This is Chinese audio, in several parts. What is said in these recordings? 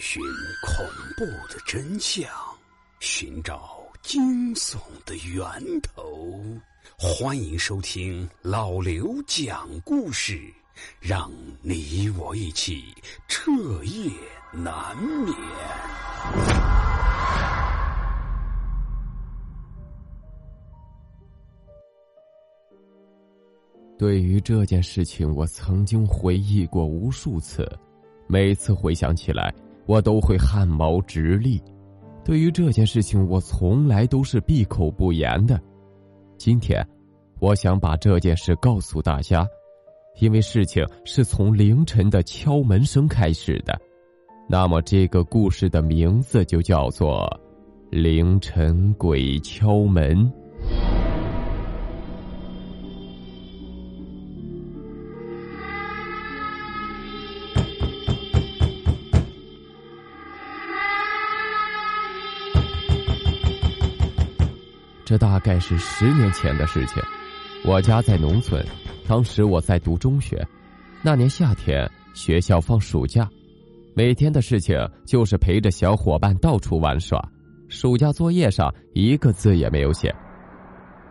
寻恐怖的真相，寻找惊悚的源头。欢迎收听老刘讲故事，让你我一起彻夜难眠。对于这件事情，我曾经回忆过无数次。每次回想起来，我都会汗毛直立。对于这件事情，我从来都是闭口不言的。今天，我想把这件事告诉大家，因为事情是从凌晨的敲门声开始的。那么，这个故事的名字就叫做《凌晨鬼敲门》。这大概是十年前的事情。我家在农村，当时我在读中学。那年夏天，学校放暑假，每天的事情就是陪着小伙伴到处玩耍。暑假作业上一个字也没有写。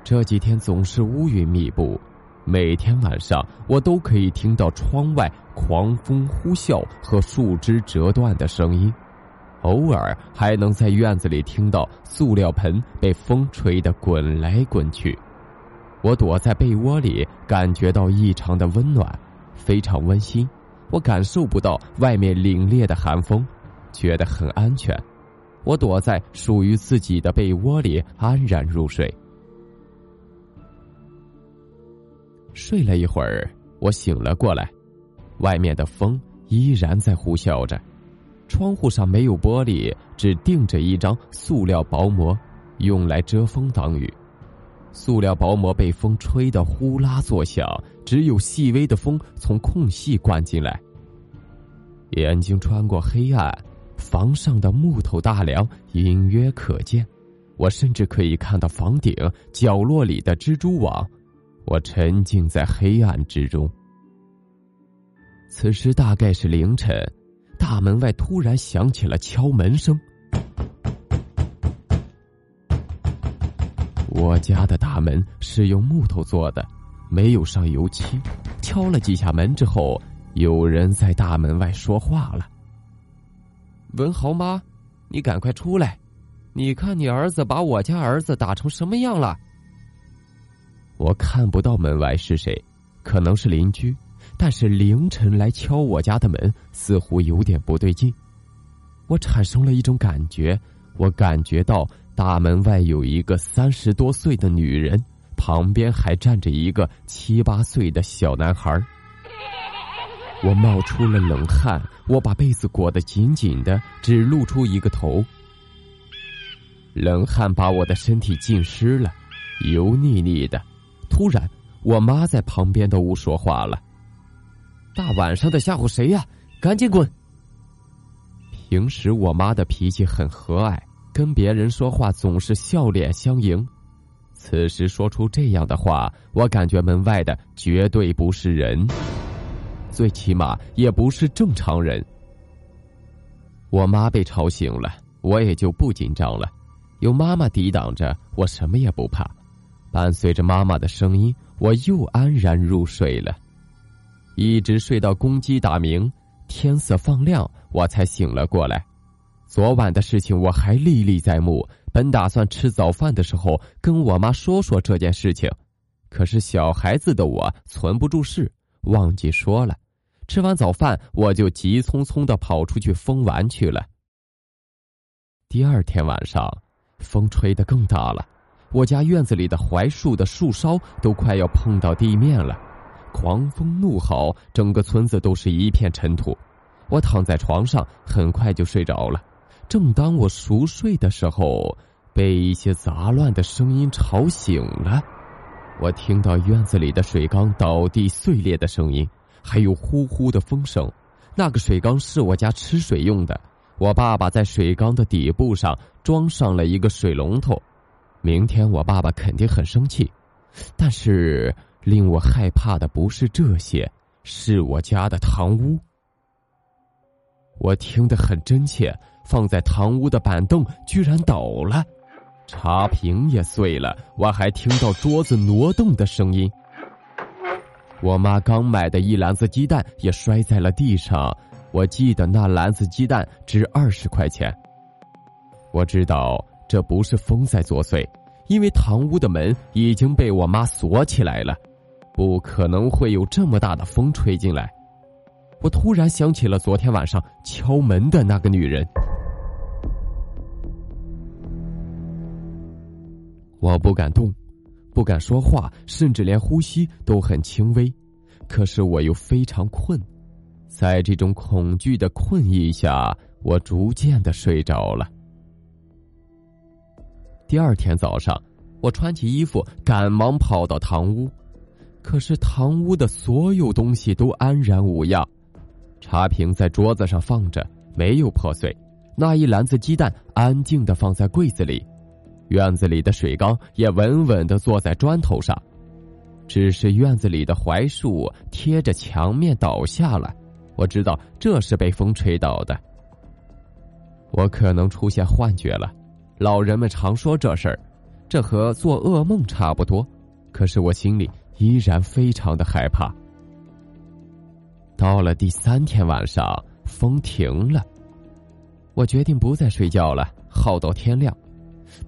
这几天总是乌云密布，每天晚上我都可以听到窗外狂风呼啸和树枝折断的声音。偶尔还能在院子里听到塑料盆被风吹得滚来滚去，我躲在被窝里，感觉到异常的温暖，非常温馨。我感受不到外面凛冽的寒风，觉得很安全。我躲在属于自己的被窝里，安然入睡。睡了一会儿，我醒了过来，外面的风依然在呼啸着。窗户上没有玻璃，只钉着一张塑料薄膜，用来遮风挡雨。塑料薄膜被风吹得呼啦作响，只有细微的风从空隙灌进来。眼睛穿过黑暗，房上的木头大梁隐约可见，我甚至可以看到房顶角落里的蜘蛛网。我沉浸在黑暗之中。此时大概是凌晨。大门外突然响起了敲门声。我家的大门是用木头做的，没有上油漆。敲了几下门之后，有人在大门外说话了：“文豪妈，你赶快出来！你看你儿子把我家儿子打成什么样了？”我看不到门外是谁，可能是邻居。但是凌晨来敲我家的门，似乎有点不对劲。我产生了一种感觉，我感觉到大门外有一个三十多岁的女人，旁边还站着一个七八岁的小男孩。我冒出了冷汗，我把被子裹得紧紧的，只露出一个头。冷汗把我的身体浸湿了，油腻腻的。突然，我妈在旁边的屋说话了。大晚上的吓唬谁呀？赶紧滚！平时我妈的脾气很和蔼，跟别人说话总是笑脸相迎。此时说出这样的话，我感觉门外的绝对不是人，最起码也不是正常人。我妈被吵醒了，我也就不紧张了，有妈妈抵挡着，我什么也不怕。伴随着妈妈的声音，我又安然入睡了。一直睡到公鸡打鸣，天色放亮，我才醒了过来。昨晚的事情我还历历在目，本打算吃早饭的时候跟我妈说说这件事情，可是小孩子的我存不住事，忘记说了。吃完早饭，我就急匆匆的跑出去疯玩去了。第二天晚上，风吹得更大了，我家院子里的槐树的树梢都快要碰到地面了。狂风怒号，整个村子都是一片尘土。我躺在床上，很快就睡着了。正当我熟睡的时候，被一些杂乱的声音吵醒了。我听到院子里的水缸倒地碎裂的声音，还有呼呼的风声。那个水缸是我家吃水用的。我爸爸在水缸的底部上装上了一个水龙头。明天我爸爸肯定很生气，但是。令我害怕的不是这些，是我家的堂屋。我听得很真切，放在堂屋的板凳居然倒了，茶瓶也碎了，我还听到桌子挪动的声音。我妈刚买的一篮子鸡蛋也摔在了地上，我记得那篮子鸡蛋值二十块钱。我知道这不是风在作祟，因为堂屋的门已经被我妈锁起来了，不可能会有这么大的风吹进来。我突然想起了昨天晚上敲门的那个女人，我不敢动。不敢说话，甚至连呼吸都很轻微。可是我又非常困，在这种恐惧的困意下，我逐渐的睡着了。第二天早上，我穿起衣服，赶忙跑到堂屋，可是堂屋的所有东西都安然无恙，茶瓶在桌子上放着，没有破碎，那一篮子鸡蛋安静的放在柜子里。院子里的水缸也稳稳的坐在砖头上，只是院子里的槐树贴着墙面倒下了。我知道这是被风吹倒的。我可能出现幻觉了，老人们常说这事儿，这和做噩梦差不多。可是我心里依然非常的害怕。到了第三天晚上，风停了，我决定不再睡觉了，耗到天亮。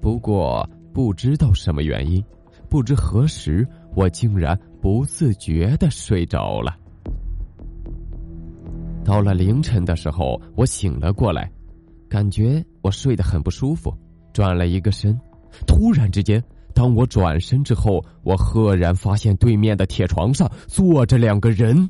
不过不知道什么原因，不知何时，我竟然不自觉的睡着了。到了凌晨的时候，我醒了过来，感觉我睡得很不舒服，转了一个身。突然之间，当我转身之后，我赫然发现对面的铁床上坐着两个人。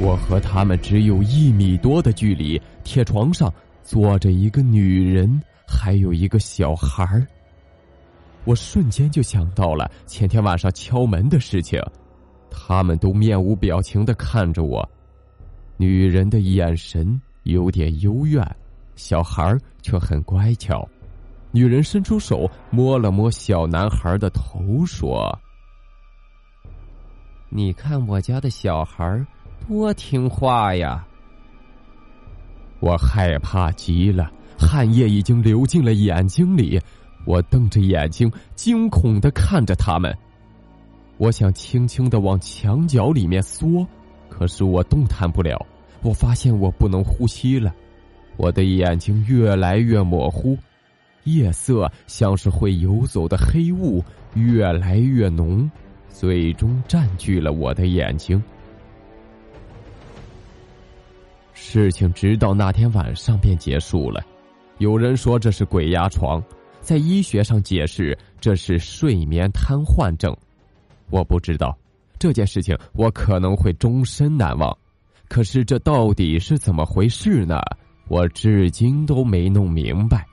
我和他们只有一米多的距离，铁床上坐着一个女人，还有一个小孩儿。我瞬间就想到了前天晚上敲门的事情，他们都面无表情的看着我，女人的眼神有点幽怨，小孩却很乖巧。女人伸出手摸了摸小男孩的头，说：“你看我家的小孩。”多听话呀！我害怕极了，汗液已经流进了眼睛里。我瞪着眼睛，惊恐的看着他们。我想轻轻的往墙角里面缩，可是我动弹不了。我发现我不能呼吸了，我的眼睛越来越模糊，夜色像是会游走的黑雾越来越浓，最终占据了我的眼睛。事情直到那天晚上便结束了。有人说这是鬼压床，在医学上解释这是睡眠瘫痪症。我不知道这件事情，我可能会终身难忘。可是这到底是怎么回事呢？我至今都没弄明白。